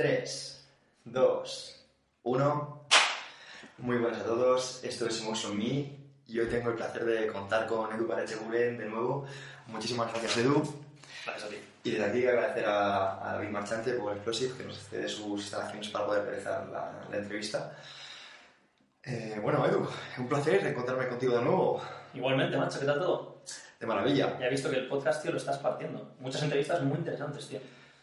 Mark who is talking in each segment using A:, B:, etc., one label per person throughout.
A: 3, 2, 1. Muy buenas a todos, esto es Emotion Me y hoy tengo el placer de contar con Edu Parecheguren de nuevo. Muchísimas gracias, Edu.
B: Gracias a ti.
A: Y desde aquí agradecer a, a David Marchante por Explosive que nos cede sus instalaciones para poder realizar la, la entrevista. Eh, bueno, Edu, un placer encontrarme contigo de nuevo.
B: Igualmente, macho, ¿qué tal todo?
A: De maravilla.
B: Ya he visto que el podcast, tío, lo estás partiendo. Muchas entrevistas muy interesantes, tío.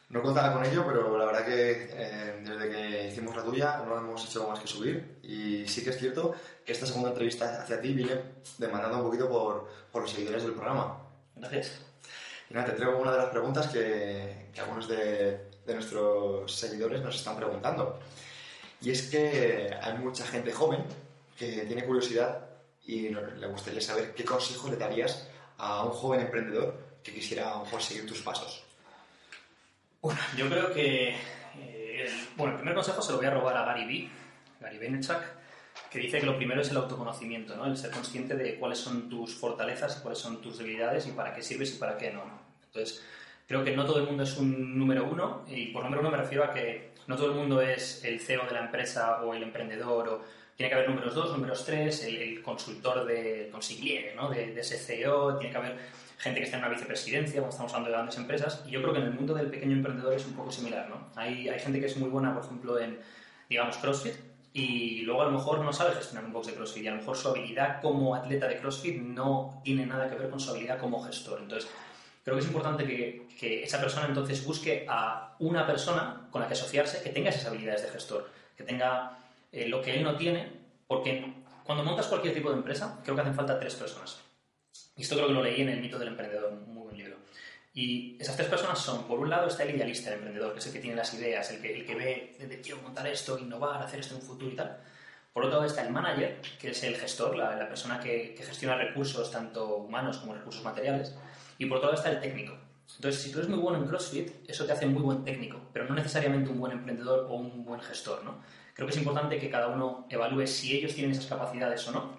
A: No contaba con ello, pero la verdad que eh, desde que hicimos la tuya no hemos hecho más que subir. Y sí que es cierto que esta segunda entrevista hacia ti viene demandando un poquito por, por los seguidores del programa.
B: Gracias.
A: Y nada, te traigo una de las preguntas que, que algunos de, de nuestros seguidores nos están preguntando. Y es que hay mucha gente joven que tiene curiosidad y le gustaría saber qué consejo le darías a un joven emprendedor que quisiera a lo mejor seguir tus pasos.
B: Bueno, yo creo que... eh, bueno, el primer consejo se lo voy a robar a Gary Vee, Gary Vaynerchuk, que dice que lo primero es el autoconocimiento, ¿no? El ser consciente de cuáles son tus fortalezas cuáles son tus debilidades y para qué sirves y para qué. ¿no? Entonces, creo que no todo el mundo es un número uno y por número uno me refiero a que no todo el mundo es el CEO de la empresa o el emprendedor o tiene que haber números dos, números tres, el, el consultor de consigliere, ¿no? de, de ese CEO, tiene que haber gente que está en una vicepresidencia, como estamos hablando de grandes empresas, y yo creo que en el mundo del pequeño emprendedor es un poco similar, ¿no? Hay, hay gente que es muy buena, por ejemplo, en, digamos, CrossFit, y luego a lo mejor no sabe gestionar un box de CrossFit, y a lo mejor su habilidad como atleta de CrossFit no tiene nada que ver con su habilidad como gestor. Entonces, creo que es importante que, que esa persona entonces busque a una persona con la que asociarse que tenga esas habilidades de gestor, que tenga eh, lo que él no tiene, porque cuando montas cualquier tipo de empresa, creo que hacen falta tres personas. Y esto creo que lo leí en El mito del emprendedor, un muy buen libro. Y esas tres personas son, por un lado está el idealista, el emprendedor, que es el que tiene las ideas, el que, el que ve, de, quiero montar esto, innovar, hacer esto en un futuro y tal. Por otro lado está el manager, que es el gestor, la, la persona que, que gestiona recursos tanto humanos como recursos materiales. Y por otro lado está el técnico. Entonces, si tú eres muy bueno en CrossFit, eso te hace muy buen técnico, pero no necesariamente un buen emprendedor o un buen gestor, ¿no? Creo que es importante que cada uno evalúe si ellos tienen esas capacidades o no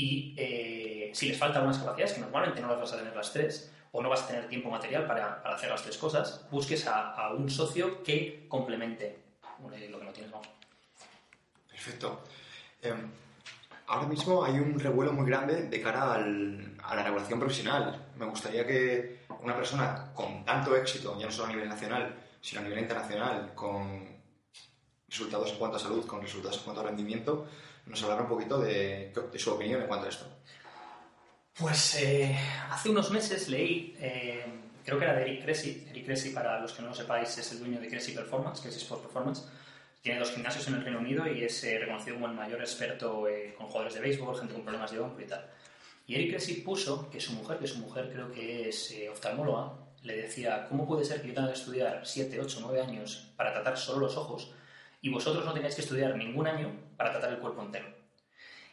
B: y eh, si les faltan unas capacidades, que normalmente no las vas a tener las tres, o no vas a tener tiempo material para, para hacer las tres cosas, busques a, a un socio que complemente eh, lo que no tienes, vamos.
A: Perfecto. Eh, ahora mismo hay un revuelo muy grande de cara a la regulación profesional. Me gustaría que una persona con tanto éxito, ya no solo a nivel nacional, sino a nivel internacional, con resultados en cuanto a salud, con resultados en cuanto a rendimiento, nos hablara un poquito de, de su opinión en cuanto a esto.
B: Pues eh, hace unos meses leí, eh, creo que era de Eric Cressy. Eric Cressy, para los que no lo sepáis, es el dueño de Cressy Performance, Cressy Sports Performance. Tiene dos gimnasios en el Reino Unido y es eh, reconocido como el mayor experto eh, con jugadores de béisbol, gente con problemas de hombro y tal. Y Eric Cressy puso que su mujer, que su mujer creo que es eh, oftalmóloga, le decía, ¿cómo puede ser que yo tenga que estudiar 7, 8, 9 años para tratar solo los ojos y vosotros no tengáis que estudiar ningún año para tratar el cuerpo entero?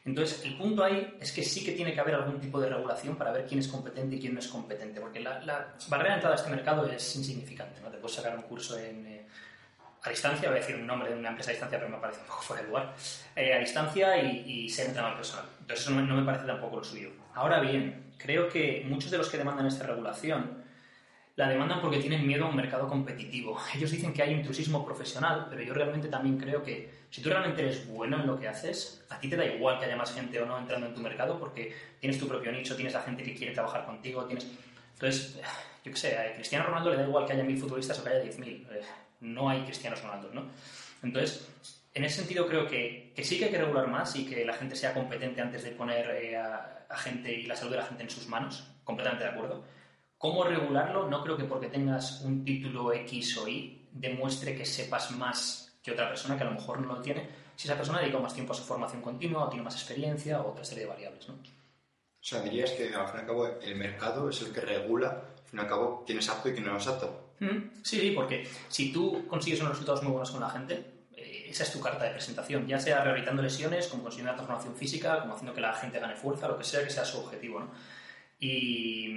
B: Entonces, el punto ahí es que sí que tiene que haber algún tipo de regulación para ver quién es competente y quién no es competente, porque la, barrera de entrada a este mercado es insignificante. ¿no? Te puedes sacar un curso en, eh, a distancia, voy a decir un nombre de una empresa a distancia, pero me parece un poco fuera de lugar, eh, a distancia y, y ser entrenador personal. Entonces, eso no, no me parece tampoco lo suyo. Ahora bien, creo que muchos de los que demandan esta regulación la demandan porque tienen miedo a un mercado competitivo. Ellos dicen que hay intrusismo profesional, pero yo realmente también creo que si tú realmente eres bueno en lo que haces, a ti te da igual que haya más gente o no entrando en tu mercado porque tienes tu propio nicho, tienes la gente que quiere trabajar contigo, tienes... Entonces, yo qué sé, a Cristiano Ronaldo le da igual que haya mil futbolistas o que haya diez mil. Eh, No hay Cristianos Ronaldo, ¿no? Entonces, en ese sentido creo que, que sí que hay que regular más y que la gente sea competente antes de poner eh, a, a gente y la salud de la gente en sus manos. Completamente de acuerdo. ¿Cómo regularlo? No creo que porque tengas un título X o Y demuestre que sepas más que otra persona que a lo mejor no lo tiene, si esa persona dedica más tiempo a su formación continua o tiene más experiencia o otra serie de variables. ¿no?
A: O sea, dirías que al fin y al cabo el mercado es el que regula al fin y al cabo, quién es apto y quién no es apto.
B: Mm, Sí, sí, porque si tú consigues unos resultados muy buenos con la gente, eh, esa es tu carta de presentación, ya sea rehabilitando lesiones, como consiguiendo una transformación física, como haciendo que la gente gane fuerza, lo que sea que sea su objetivo. ¿no? Y,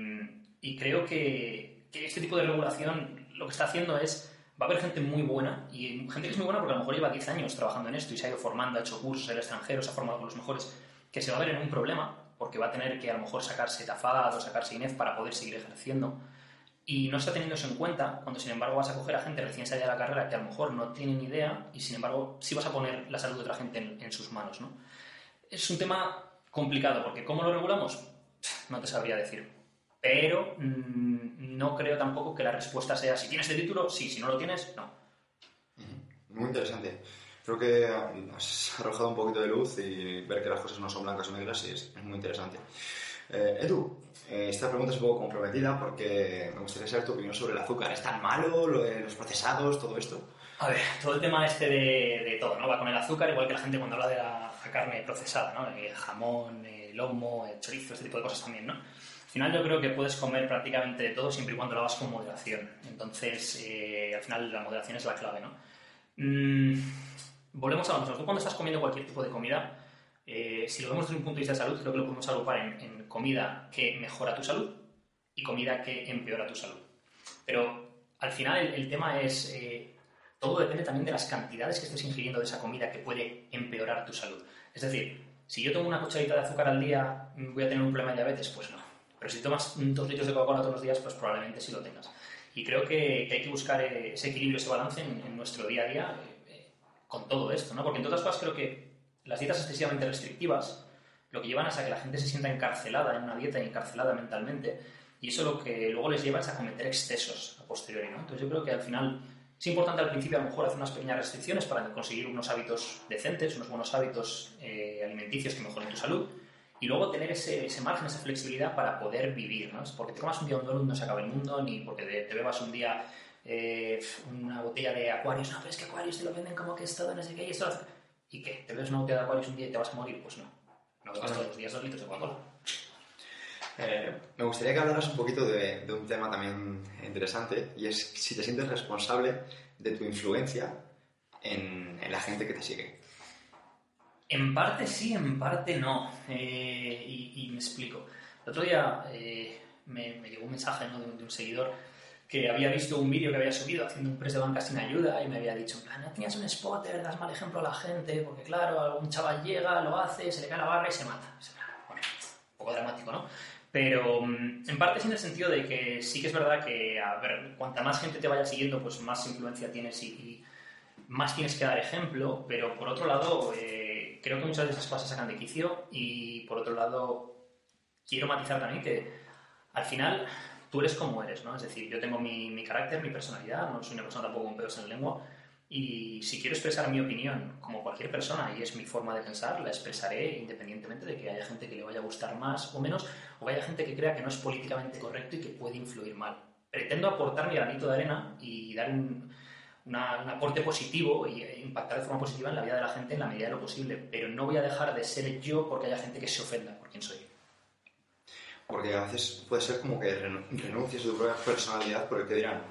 B: y creo que, que este tipo de regulación lo que está haciendo es, va a haber gente muy buena, y gente que es muy buena porque a lo mejor lleva 10 años trabajando en esto y se ha ido formando, ha hecho cursos en el extranjero, se ha formado con los mejores, que se va a ver en un problema porque va a tener que a lo mejor sacarse TAFAD o sacarse INEF para poder seguir ejerciendo y no está teniendo eso en cuenta cuando sin embargo vas a coger a gente recién salida de la carrera que a lo mejor no tiene ni idea y sin embargo sí vas a poner la salud de otra gente en, en sus manos. ¿no? Es un tema complicado porque ¿cómo lo regulamos? No te sabría decir. Pero mmm, no creo tampoco que la respuesta sea si tienes el título, sí, si no lo tienes, no.
A: Muy interesante. Creo que has arrojado un poquito de luz y ver que las cosas no son blancas o negras y es, es muy interesante. Eh, Edu, eh, esta pregunta es un poco comprometida porque me gustaría saber tu opinión sobre el azúcar. ¿Es tan malo, lo de los procesados, todo esto?
B: A ver, todo el tema este de, de, todo, ¿no? Va con el azúcar, igual que la gente cuando habla de la, la carne procesada, ¿no? El jamón, el lomo, el chorizo, este tipo de cosas también, ¿no? Al final yo creo que puedes comer prácticamente todo siempre y cuando lo hagas con moderación. Entonces, eh, al final la moderación es la clave, ¿no? Mm, volvemos a lo mismo. Tú cuando estás comiendo cualquier tipo de comida, eh, si lo vemos desde un punto de vista de salud, creo que lo podemos agrupar en, en comida que mejora tu salud y comida que empeora tu salud. Pero al final el, el tema es, eh, todo depende también de las cantidades que estés ingiriendo de esa comida que puede empeorar tu salud. Es decir, si yo tomo una cucharadita de azúcar al día, ¿voy a tener un problema de diabetes? Pues no. Pero si tomas dos litros de Coca-Cola todos los días, pues probablemente sí lo tengas. Y creo que, hay que buscar ese equilibrio, ese balance en, en nuestro día a día eh, con todo esto, ¿no? Porque entre otras cosas creo que las dietas excesivamente restrictivas lo que llevan es a que la gente se sienta encarcelada en una dieta y encarcelada mentalmente y eso lo que luego les lleva es a cometer excesos a posteriori, ¿no? Entonces yo creo que al final es importante al principio a lo mejor hacer unas pequeñas restricciones para conseguir unos hábitos decentes, unos buenos hábitos eh, alimenticios que mejoren tu salud y luego tener ese, ese, margen, esa flexibilidad para poder vivir, ¿no? Es porque te comas un día un donut no se acaba el mundo, ni porque te, te bebas un día eh, una botella de Aquarius, no, pero es que Aquarius te lo venden como que es todo, no sé qué, y esto ¿Y qué? ¿Te bebes una botella de Aquarius un día y te vas a morir? Pues no. No bebas todos los días dos litros de Coca-Cola.
A: Eh, me gustaría que hablaras un poquito de, de, un tema también interesante y es si te sientes responsable de tu influencia en, en la gente que te sigue.
B: En parte sí, en parte no. Eh, y, y, me explico. El otro día eh, me, me, llegó un mensaje ¿no? de, de, un, seguidor que había visto un vídeo que había subido haciendo un press de banca sin ayuda y me había dicho, no tenías un spotter, das mal ejemplo a la gente, porque claro, algún chaval llega, lo hace, se le cae la barra y se mata. Bueno, un poco dramático, ¿no? Pero mm, en parte sí en el sentido de que sí que es verdad que, a ver, cuanta más gente te vaya siguiendo, pues más influencia tienes y, y más tienes que dar ejemplo, pero por otro lado, eh, creo que muchas esas cosas sacan de quicio y por otro lado, quiero matizar también que al final tú eres como eres, ¿no? Es decir, yo tengo mi, mi carácter, mi personalidad, no soy una persona tampoco con pedos en la lengua y si quiero expresar mi opinión como cualquier persona y es mi forma de pensar, la expresaré independientemente de que haya gente que le vaya a gustar más o menos o haya gente que crea que no es políticamente correcto y que puede influir mal. Pretendo aportar mi granito de arena y dar un, una, un aporte positivo y impactar de forma positiva en la vida de la gente en la medida de lo posible, pero no voy a dejar de ser yo porque haya gente que se ofenda por quién soy.
A: Porque a veces puede ser como que renuncies a tu propia personalidad por el que dirán.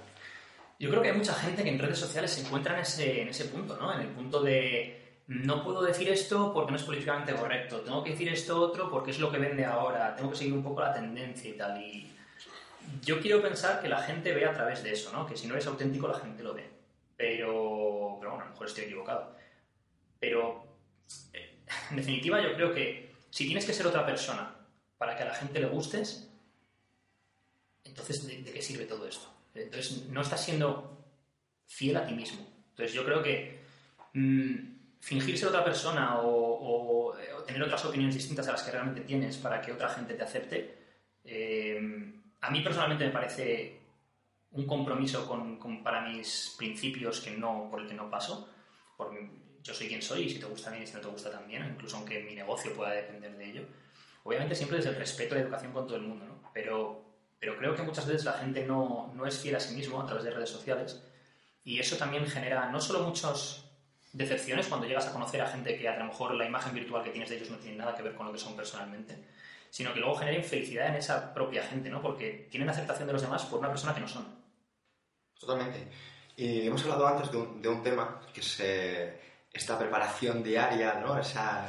B: Yo creo que hay mucha gente que en redes sociales se encuentra en ese, en ese punto, ¿no? En el punto de no puedo decir esto porque no es políticamente correcto, tengo que decir esto otro porque es lo que vende ahora, tengo que seguir un poco la tendencia y tal. Y yo quiero pensar que la gente ve a través de eso, ¿no? Que si no eres auténtico la gente lo ve. Pero, pero bueno, a lo mejor estoy equivocado. Pero, en definitiva, yo creo que si tienes que ser otra persona para que a la gente le gustes, entonces, ¿de, qué sirve todo esto? Entonces, no estás siendo fiel a ti mismo. Entonces, yo creo que mmm, fingir ser otra persona o, tener otras opiniones distintas a las que realmente tienes para que otra gente te acepte, eh, a mí personalmente me parece un compromiso con, con, para mis principios que no, por el que no paso. Yo soy quien soy y si te gusta bien y si no te gusta también, incluso aunque mi negocio pueda depender de ello. Obviamente siempre desde el respeto y la educación con todo el mundo, ¿no? Pero pero creo que muchas veces la gente no, no, es fiel a sí mismo a través de redes sociales y eso también genera no solo muchas decepciones cuando llegas a conocer a gente que a lo mejor la imagen virtual que tienes de ellos no tiene nada que ver con lo que son personalmente, sino que luego generen felicidad en esa propia gente, ¿no? Porque tienen aceptación de los demás por una persona que no son.
A: Totalmente. Y hemos hablado antes de un, de un tema que es eh, esta preparación diaria, ¿no? Esa-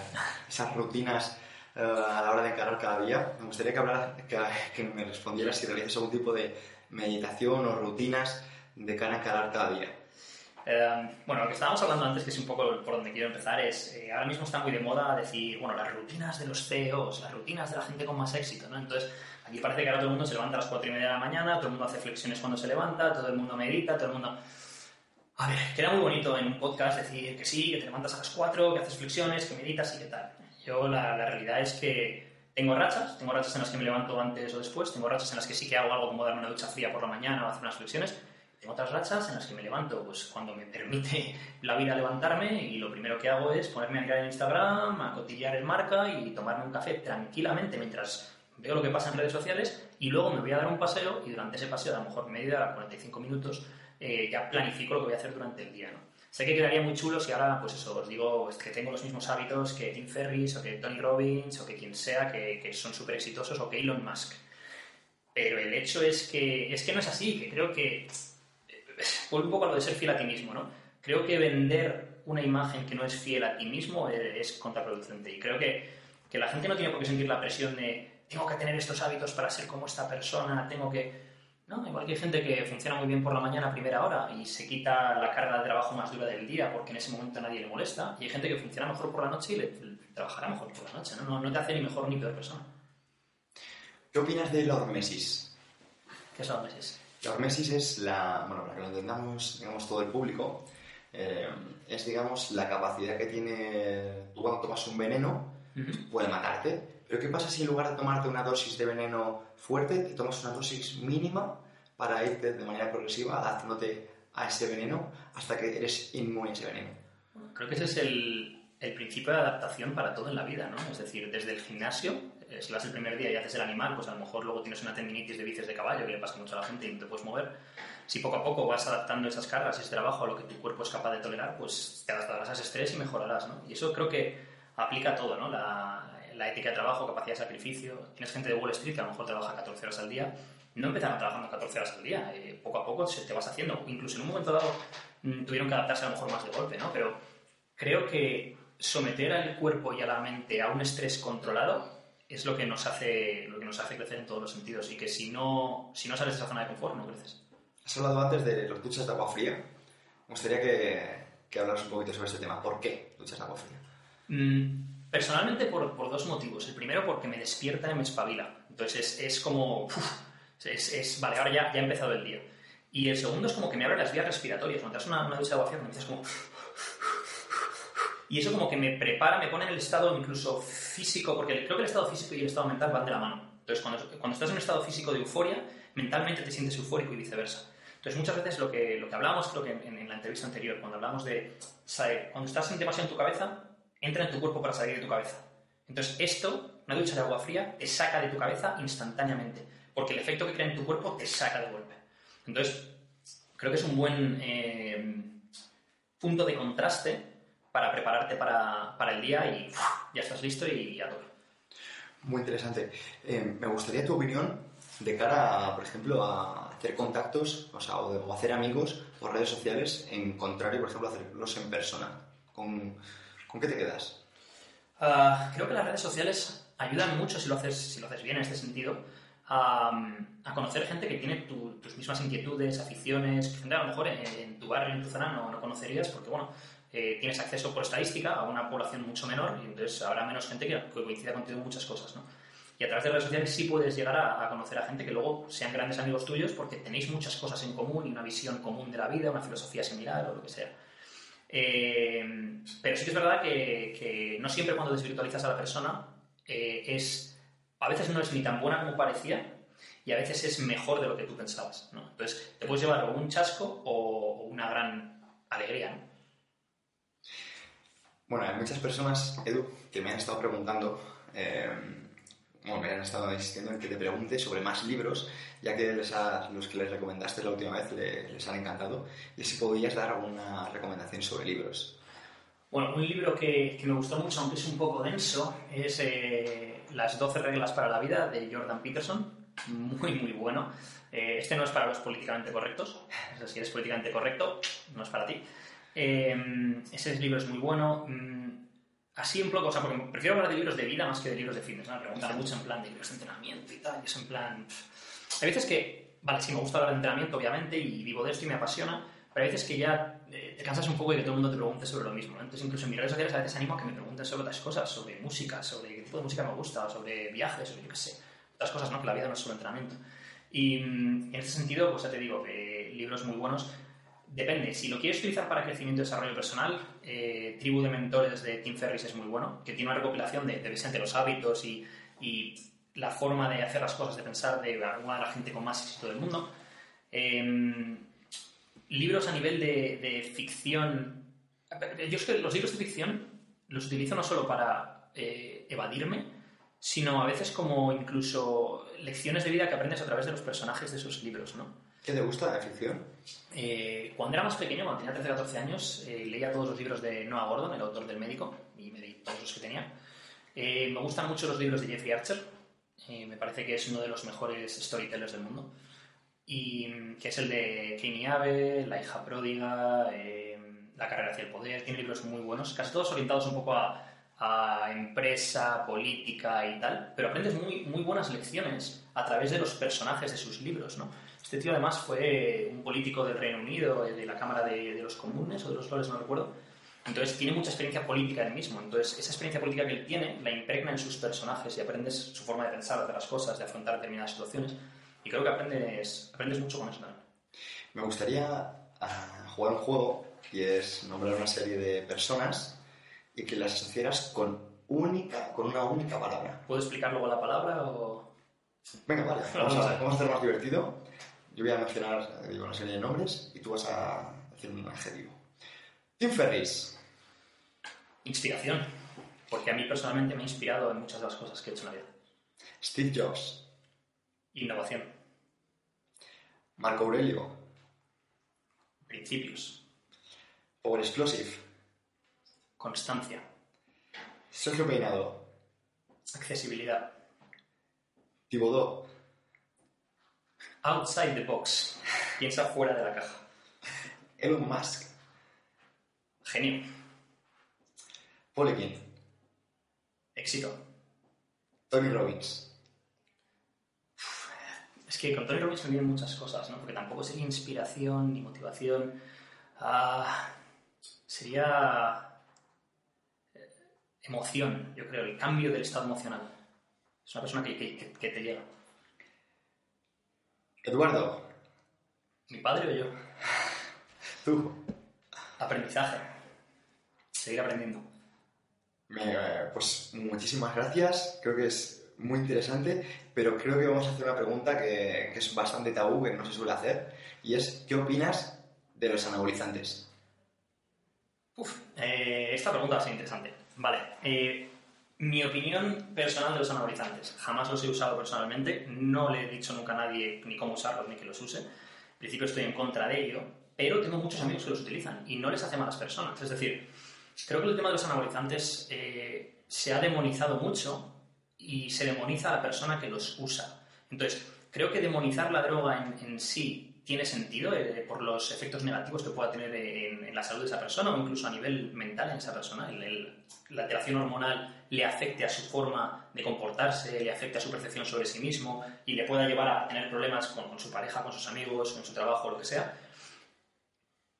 A: esas rutinas eh, a la hora de encarar cada día. Me gustaría que, hablara, que, que me respondieras si realizas algún tipo de meditación o rutinas de cara a encarar cada día.
B: Eh, bueno, lo que estábamos hablando antes, que es un poco por donde quiero empezar, es eh, ahora mismo está muy de moda decir, bueno, las rutinas de los CEOs, las rutinas de la gente con más éxito, ¿no? Entonces, aquí parece que ahora todo el mundo se levanta a las 4 y media de la mañana, todo el mundo hace flexiones cuando se levanta, todo el mundo medita, todo el mundo... A ver, queda muy bonito en un podcast decir que sí, que te levantas a las 4, que haces flexiones, que meditas y qué tal. Yo la, la realidad es que tengo rachas, tengo rachas en las que me levanto antes o después, tengo rachas en las que sí que hago algo como darme una ducha fría por la mañana o hacer unas flexiones, tengo otras rachas en las que me levanto pues cuando me permite la vida levantarme y lo primero que hago es ponerme a mirar en Instagram, a cotillar el marca y tomarme un café tranquilamente mientras veo lo que pasa en redes sociales y luego me voy a dar un paseo y durante ese paseo, a lo mejor media hora, 45 minutos, eh, ya planifico lo que voy a hacer durante el día, ¿no? Sé que quedaría muy chulo si ahora, pues eso, os digo que tengo los mismos hábitos que Tim Ferriss o que Tony Robbins o que quien sea que, son súper exitosos o que Elon Musk. Pero el hecho es que, es que no es así, que creo que vuelve un poco a lo de ser fiel a ti mismo, ¿no? Creo que vender una imagen que no es fiel a ti mismo eh, es contraproducente y creo que, que la gente no tiene por qué sentir la presión de tengo que tener estos hábitos para ser como esta persona, tengo que... No, igual que hay gente que funciona muy bien por la mañana a primera hora y se quita la carga de trabajo más dura del día porque en ese momento a nadie le molesta y hay gente que funciona mejor por la noche y le, le trabajará mejor por la noche, ¿no? No, no te hace ni mejor ni peor persona.
A: ¿Qué opinas de la hormesis?
B: ¿Qué son meses?
A: La hormesis es la, bueno, para que lo entendamos, digamos, todo el público, eh, es, digamos, la capacidad que tiene, tú cuando tomas un veneno, puede matarte, pero ¿qué pasa si en lugar de tomarte una dosis de veneno fuerte, te tomas una dosis mínima para irte de manera progresiva adaptándote a ese veneno hasta que eres inmune a ese veneno?
B: Creo que ese es el, el principio de adaptación para todo en la vida, ¿no? Es decir, desde el gimnasio, eh, si vas el primer día y haces el animal, pues a lo mejor luego tienes una tendinitis de bíceps de caballo que le pasa mucho a la gente y no te puedes mover. Si poco a poco vas adaptando esas cargas y ese trabajo a lo que tu cuerpo es capaz de tolerar, pues te adaptarás a ese estrés y mejorarás, ¿no? Y eso creo que aplica todo, ¿no? La, la ética de trabajo, capacidad de sacrificio. Tienes gente de Wall Street que a lo mejor trabaja 14 horas al día. No empezaron trabajando 14 horas al día. eh, poco a poco se te vas haciendo. Incluso en un momento dado mm, tuvieron que adaptarse a lo mejor más de golpe, ¿no? Pero creo que someter al cuerpo y a la mente a un estrés controlado es lo que nos hace, lo que nos hace crecer en todos los sentidos y que si no, si no sales de esa zona de confort no creces.
A: Has hablado antes de las duchas de agua fría. Me gustaría que, que hablaras un poquito sobre este tema. ¿Por qué duchas de agua fría?
B: Mm, personalmente por, por dos motivos. El primero porque me despierta y me espabila. Entonces es, es como... uf, es, es- vale, ahora ya, ya ha empezado el día. Y el segundo es como que me abre las vías respiratorias. Cuando te das una, una ducha de agua fría, como... Y eso como que me prepara, me pone en el estado incluso físico, porque creo que el estado físico y el estado mental van de la mano. Entonces, cuando, cuando estás en un estado físico de euforia, mentalmente te sientes eufórico y viceversa. Entonces, muchas veces lo que, lo que hablamos, creo que en, en la entrevista anterior, cuando hablamos de, saber, cuando estás en demasiado en tu cabeza, entra en tu cuerpo para salir de tu cabeza. Entonces, esto, una ducha de agua fría, te saca de tu cabeza instantáneamente, porque el efecto que crea en tu cuerpo te saca de golpe. Entonces, creo que es un buen eh, punto de contraste para prepararte para, para el día y ya estás listo y a tope.
A: Muy interesante. Eh, me gustaría tu opinión de cara, a, por ejemplo, a hacer contactos o, sea, o, o hacer amigos por redes sociales, en contrario, por ejemplo, hacerlos en persona. ¿Con, ¿con qué te quedas?
B: Ah, creo que las redes sociales ayudan mucho si lo haces, si lo haces bien en este sentido a, a conocer gente que tiene tu- tus mismas inquietudes, aficiones, gente a lo mejor en, en tu barrio, en tu zona no, no conocerías porque bueno, eh, tienes acceso por estadística a una población mucho menor y entonces habrá menos gente que, que coincida contigo en muchas cosas, ¿no? Y a través de redes sociales sí puedes llegar a, a conocer a gente que luego sean grandes amigos tuyos porque tenéis muchas cosas en común y una visión común de la vida, una filosofía similar o lo que sea. Eh, pero sí que es verdad que, no siempre cuando desvirtualizas a la persona eh, es a veces no es ni tan buena como parecía y a veces es mejor de lo que tú pensabas. ¿no? Entonces te puedes llevar un chasco o, o una gran alegría. ¿no?
A: Bueno, hay muchas personas, Edu, que me han estado preguntando, eh, bueno, me han estado insistiendo en que te pregunte sobre más libros, ya que los que les recomendaste la última vez le- les han encantado, y si podías dar alguna recomendación sobre libros.
B: Bueno, un libro que, que me gustó mucho, aunque es un poco denso, es eh, Las 12 reglas para la vida de Jordan Peterson, muy, muy bueno. Eh, este no es para los políticamente correctos, o sea, si eres políticamente correcto, no es para ti. Eh, ese libro es muy bueno. Mm, así en poco, o sea, porque prefiero hablar de libros de vida más que de libros de fitness, ¿no? Me preguntan mucho en plan de libros de entrenamiento y tal, y es en plan... Hay veces que, vale, sí me gusta hablar de entrenamiento, obviamente, y vivo de esto y me apasiona, pero hay veces que ya eh, te cansas un poco de que todo el mundo te pregunte sobre lo mismo. ¿no? Entonces, incluso en mis redes sociales a veces animo a que me pregunten sobre otras cosas, sobre música, sobre qué tipo de música me gusta, sobre viajes, sobre yo qué sé, otras cosas, ¿no? Que la vida no es solo entrenamiento. Y mm, en ese sentido, pues ya te digo, que libros muy buenos. Depende, si lo quieres utilizar para crecimiento y desarrollo personal, eh, Tribu de Mentores de Tim Ferriss es muy bueno, que tiene una recopilación de, de, los hábitos y, y, la forma de hacer las cosas, de pensar de alguna de la gente con más éxito del mundo. Eh, libros a nivel de, de, ficción. Yo es que los libros de ficción los utilizo no solo para eh, evadirme, sino a veces como incluso lecciones de vida que aprendes a través de los personajes de esos libros, ¿no?
A: ¿Qué te gusta la ficción?
B: Eh, cuando era más pequeño, cuando tenía 13 14 años, eh, leía todos los libros de Noah Gordon, el autor del médico, y me leí todos los que tenía. Eh, me gustan mucho los libros de Jeffrey Archer, me parece que es uno de los mejores storytellers del mundo, y que es el de Cain Abe, La hija pródiga, La carrera hacia el poder, tiene libros muy buenos, casi todos orientados un poco a, a empresa, política y tal, pero aprendes muy, muy buenas lecciones a través de los personajes de sus libros, ¿no? Este tío además fue un político del Reino Unido, de la Cámara de, los Comunes o de los Lores, no recuerdo. Entonces tiene mucha experiencia política él mismo. Entonces esa experiencia política que él tiene la impregna en sus personajes y aprendes su forma de pensar, de las cosas, de afrontar determinadas situaciones. Y creo que aprendes, aprendes mucho con eso también.
A: Me gustaría uh, jugar un juego y es nombrar una serie de personas y que las asociaras con, única, con una única palabra.
B: ¿Puedo explicar luego la palabra o...?
A: Venga, vale. Vamos a, vamos a hacer más divertido. Yo voy a mencionar digo, una serie de nombres y tú vas a decir un adjetivo. Tim Ferris.
B: Inspiración. Porque a mí personalmente me ha inspirado en muchas de las cosas que he hecho en la vida.
A: Steve Jobs.
B: Innovación.
A: Marco Aurelio.
B: Principios.
A: Power Explosive.
B: Constancia.
A: Sergio Peinado.
B: Accesibilidad.
A: Thibodeau.
B: Outside the box. Piensa fuera de la caja.
A: Elon Musk.
B: Genio.
A: Poliquin.
B: Éxito.
A: Tony Robbins.
B: Es que con Tony Robbins me vienen muchas cosas, ¿no? Porque tampoco sería inspiración ni motivación. Ah, sería emoción, yo creo, el cambio del estado emocional. Es una persona que, que, que te llega.
A: Eduardo.
B: ¿Mi padre o yo?
A: Tú.
B: Aprendizaje. Seguir aprendiendo.
A: Me, pues muchísimas gracias. Creo que es muy interesante, pero creo que vamos a hacer una pregunta que, que es bastante tabú, que no se suele hacer, y es, ¿qué opinas de los anabolizantes?
B: Uf, eh, esta pregunta va a ser interesante. Vale. Eh, mi opinión personal de los anabolizantes. Jamás los he usado personalmente, no le he dicho nunca a nadie ni cómo usarlos ni que los use. En principio estoy en contra de ello, pero tengo muchos amigos que los utilizan y no les hace malas personas. Es decir, creo que el tema de los anabolizantes eh, se ha demonizado mucho y se demoniza a la persona que los usa. Entonces, creo que demonizar la droga en, en sí tiene sentido eh, por los efectos negativos que pueda tener en, en, la salud de esa persona o incluso a nivel mental en esa persona. El, el, la alteración hormonal le afecte a su forma de comportarse, le afecte a su percepción sobre sí mismo y le pueda llevar a tener problemas con, con su pareja, con sus amigos, con su trabajo, lo que sea.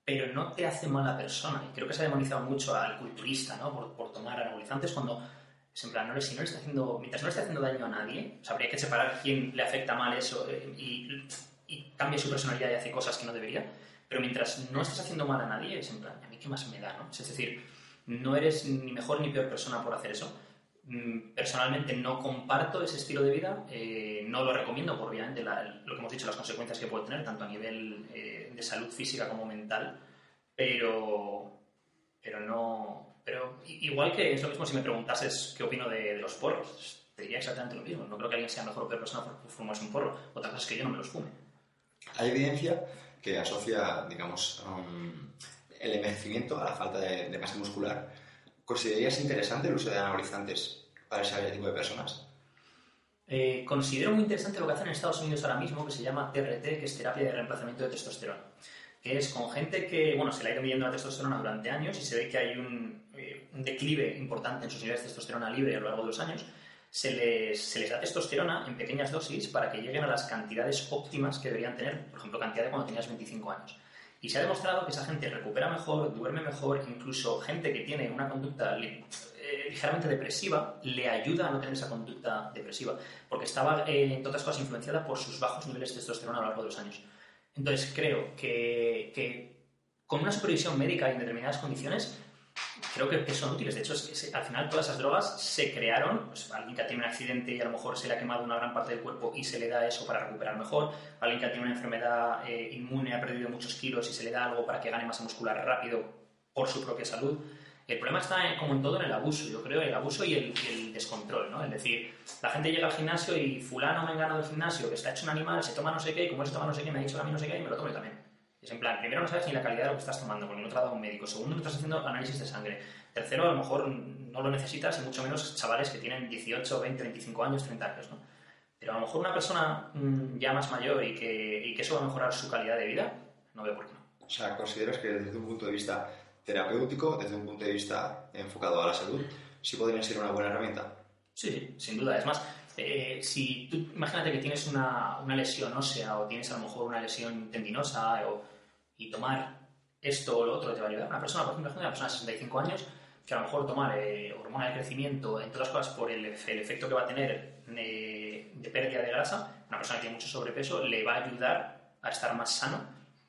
B: Pero no te hace mala persona. Y creo que se ha demonizado mucho al culturista ¿no? por, por tomar anabolizantes cuando es en plan, no le, si no le está haciendo, mientras no le esté haciendo daño a nadie, o sea, habría que separar quién le afecta mal eso eh, y y cambia su personalidad y hace cosas que no debería, pero mientras no estés haciendo mal a nadie, es en plan, ¿a mí qué más me da? ¿no? Es decir, no eres ni mejor ni peor persona por hacer eso. Personalmente no comparto ese estilo de vida, eh, no lo recomiendo por obviamente la, lo que hemos dicho, las consecuencias que puede tener, tanto a nivel eh, de salud física como mental, pero, pero no... Pero igual que es lo mismo si me preguntases qué opino de, de los porros, te diría exactamente lo mismo. No creo que alguien sea mejor o peor persona por fumarse un porro. Otra cosa es que yo no me los fume.
A: Hay evidencia que asocia, digamos, um, el envejecimiento a la falta de, masa muscular. ¿Considerarías interesante el uso de anabolizantes para ese tipo de personas?
B: Eh, considero muy interesante lo que hacen en Estados Unidos ahora mismo, que se llama TRT, que es terapia de reemplazamiento de testosterona. Que es con gente que, bueno, se le ha ido midiendo la testosterona durante años y se ve que hay un, eh, un declive importante en sus niveles de testosterona libre a lo largo de los años. Se les, da testosterona en pequeñas dosis para que lleguen a las cantidades óptimas que deberían tener, por ejemplo, cantidad de cuando tenías 25 años. Y se ha demostrado que esa gente recupera mejor, duerme mejor, incluso gente que tiene una conducta eh, ligeramente depresiva le ayuda a no tener esa conducta depresiva, porque estaba, eh, entre otras cosas, influenciada por sus bajos niveles de testosterona a lo largo de los años. Entonces, creo que, que con una supervisión médica y en determinadas condiciones, creo que, que son útiles. De hecho, es se- al final todas esas drogas se crearon, pues, alguien que tiene un accidente y a lo mejor se le ha quemado una gran parte del cuerpo y se le da eso para recuperar mejor, alguien que tiene una enfermedad eh, inmune, ha perdido muchos kilos y se le da algo para que gane masa muscular rápido por su propia salud. El problema está, en- como en todo, en el abuso, yo creo, el abuso y el, el descontrol, ¿no? Es decir, la gente llega al gimnasio y fulano me engano del gimnasio, que está hecho un animal, se toma no sé qué, y como se toma no sé qué, me ha dicho a mí no sé qué, y me lo tomo también. Es en plan, primero no sabes ni la calidad de lo que estás tomando, porque no te lo ha dado un médico. Segundo, no estás haciendo análisis de sangre. Tercero, a lo mejor no lo necesitas, y mucho menos chavales que tienen 18, 20, 25 años, 30 años, ¿no? Pero a lo mejor una persona mm, ya más mayor y que, y que eso va a mejorar su calidad de vida, no veo por qué no.
A: O sea, ¿consideras que desde un punto de vista terapéutico, desde un punto de vista enfocado a la salud, sí podrían ser una buena herramienta?
B: Sí, sí, sin duda. Es más, eh, si tú imagínate que tienes una, una lesión ósea o tienes a lo mejor una lesión tendinosa o- y tomar esto o lo otro te va a ayudar. Una persona, por ejemplo, una persona de 65 años que a lo mejor tomar eh, hormona de crecimiento, entre otras cosas por el, el efecto que va a tener eh, de pérdida de grasa, una persona que tiene mucho sobrepeso le va a ayudar a estar más sano.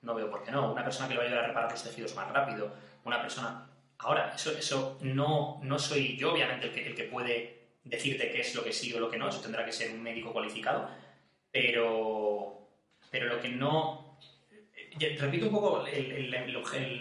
B: No veo por qué no. Una persona que le va a ayudar a reparar los tejidos más rápido. Una persona... Ahora, eso, eso no, no soy yo, obviamente, el que, el que puede decirte qué es lo que sí o lo que no, eso tendrá que ser un médico cualificado, pero, pero lo que no... Repito un poco el,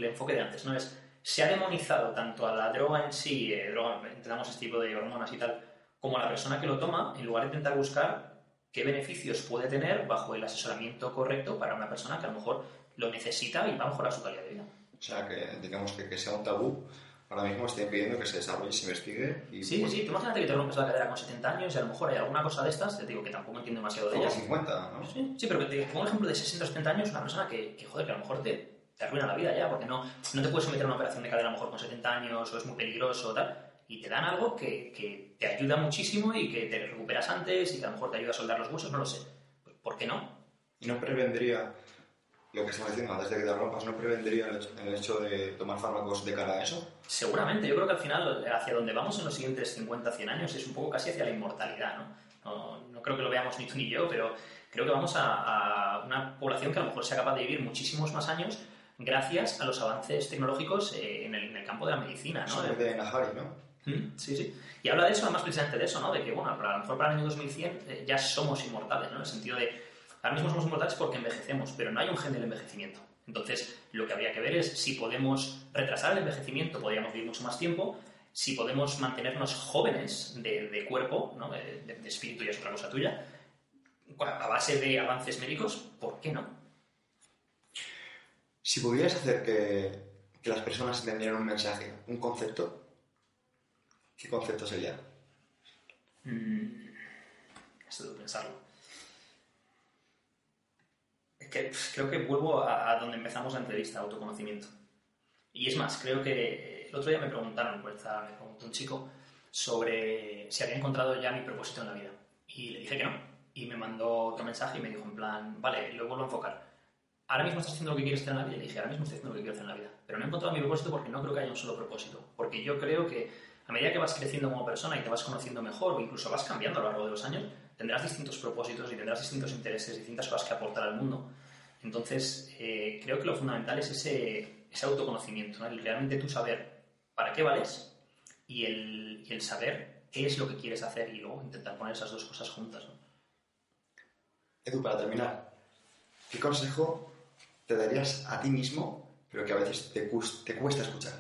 B: enfoque de antes, ¿no? Es, se ha demonizado tanto a la droga en sí, eh, entendamos este tipo de hormonas y tal, como a la persona que lo toma, en lugar de intentar buscar qué beneficios puede tener bajo el asesoramiento correcto para una persona que a lo mejor lo necesita y va a mejorar su calidad de vida.
A: O sea, que digamos que, que sea un tabú, ahora mismo está impidiendo que se desarrolle, se investigue y...
B: Sí,
A: pues,
B: sí, tú imagínate que te rompes la cadera con 70 años y a lo mejor hay alguna cosa de estas, te digo que tampoco entiendo demasiado de ellas,
A: 50, ¿no?
B: Sí, sí, pero que te pongo un ejemplo de 60 o 70 años, una persona que, que, joder, que a lo mejor te, te arruina la vida ya, porque no, no te puedes someter a una operación de cadera a lo mejor con 70 años o es muy peligroso o tal, y te dan algo que, que te ayuda muchísimo y que te recuperas antes y que a lo mejor te ayuda a soldar los huesos, no lo sé. Pues, ¿Por qué no?
A: Y no prevendría, lo que estamos diciendo antes de que te rompas, no prevendría el hecho, el de tomar fármacos de cara a eso.
B: Seguramente, yo creo que al final hacia donde vamos en los siguientes 50, 100 años es un poco casi hacia la inmortalidad, ¿no? No, no creo que lo veamos ni tú ni yo, pero creo que vamos a, a una población que a lo mejor sea capaz de vivir muchísimos más años gracias a los avances tecnológicos eh, en, el, en el campo de la medicina, ¿no?
A: Eso de Nahari, ¿no?
B: Mm, Sí, sí. Y habla de eso, además precisamente de eso, ¿no? De que, bueno, a lo mejor para el año 2100 eh, ya somos inmortales, ¿no? En el sentido de, ahora mismo somos inmortales porque envejecemos, pero no hay un gen del envejecimiento. Entonces, lo que habría que ver es si podemos retrasar el envejecimiento, podríamos vivir mucho más tiempo, si podemos mantenernos jóvenes de, de cuerpo, ¿no? de, de- de espíritu ya es otra cosa tuya, a base de avances médicos, ¿por qué no?
A: Si pudieras hacer que, que las personas entendieran un mensaje, un concepto, ¿qué concepto sería?
B: Mm, de pensarlo. Que pf, creo que vuelvo a, a donde empezamos la entrevista, autoconocimiento. Y es más, creo que el otro día me preguntaron, pues, me preguntó un chico sobre si había encontrado ya mi propósito en la vida. Y le dije que no. Y me mandó otro mensaje y me dijo en plan, vale, lo vuelvo a enfocar. Ahora mismo estás haciendo lo que quieres hacer en la vida. Y le dije, ahora mismo estoy haciendo lo que quiero hacer en la vida. Pero no he encontrado mi propósito porque no creo que haya un solo propósito. Porque yo creo que a medida que vas creciendo como persona y te vas conociendo mejor o incluso vas cambiando a lo largo de los años, tendrás distintos propósitos y tendrás distintos intereses, distintas cosas que aportar al mundo. Entonces, eh, creo que lo fundamental es ese, ese autoconocimiento, ¿no? el realmente tú saber para qué vales y el, y el saber qué es lo que quieres hacer y luego intentar poner esas dos cosas juntas. ¿no?
A: Edu, para terminar, ¿qué consejo te darías a ti mismo, pero que a veces te, te cuesta escuchar?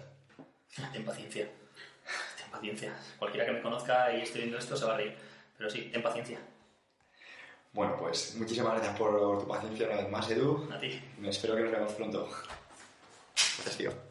B: Ten paciencia. Ten paciencia. Cualquiera que me conozca y esté viendo esto se va a reír. Pero sí, ten paciencia.
A: Bueno, pues muchísimas gracias por tu paciencia una vez más, Edu.
B: A ti.
A: Espero que nos veamos pronto. Gracias, tío.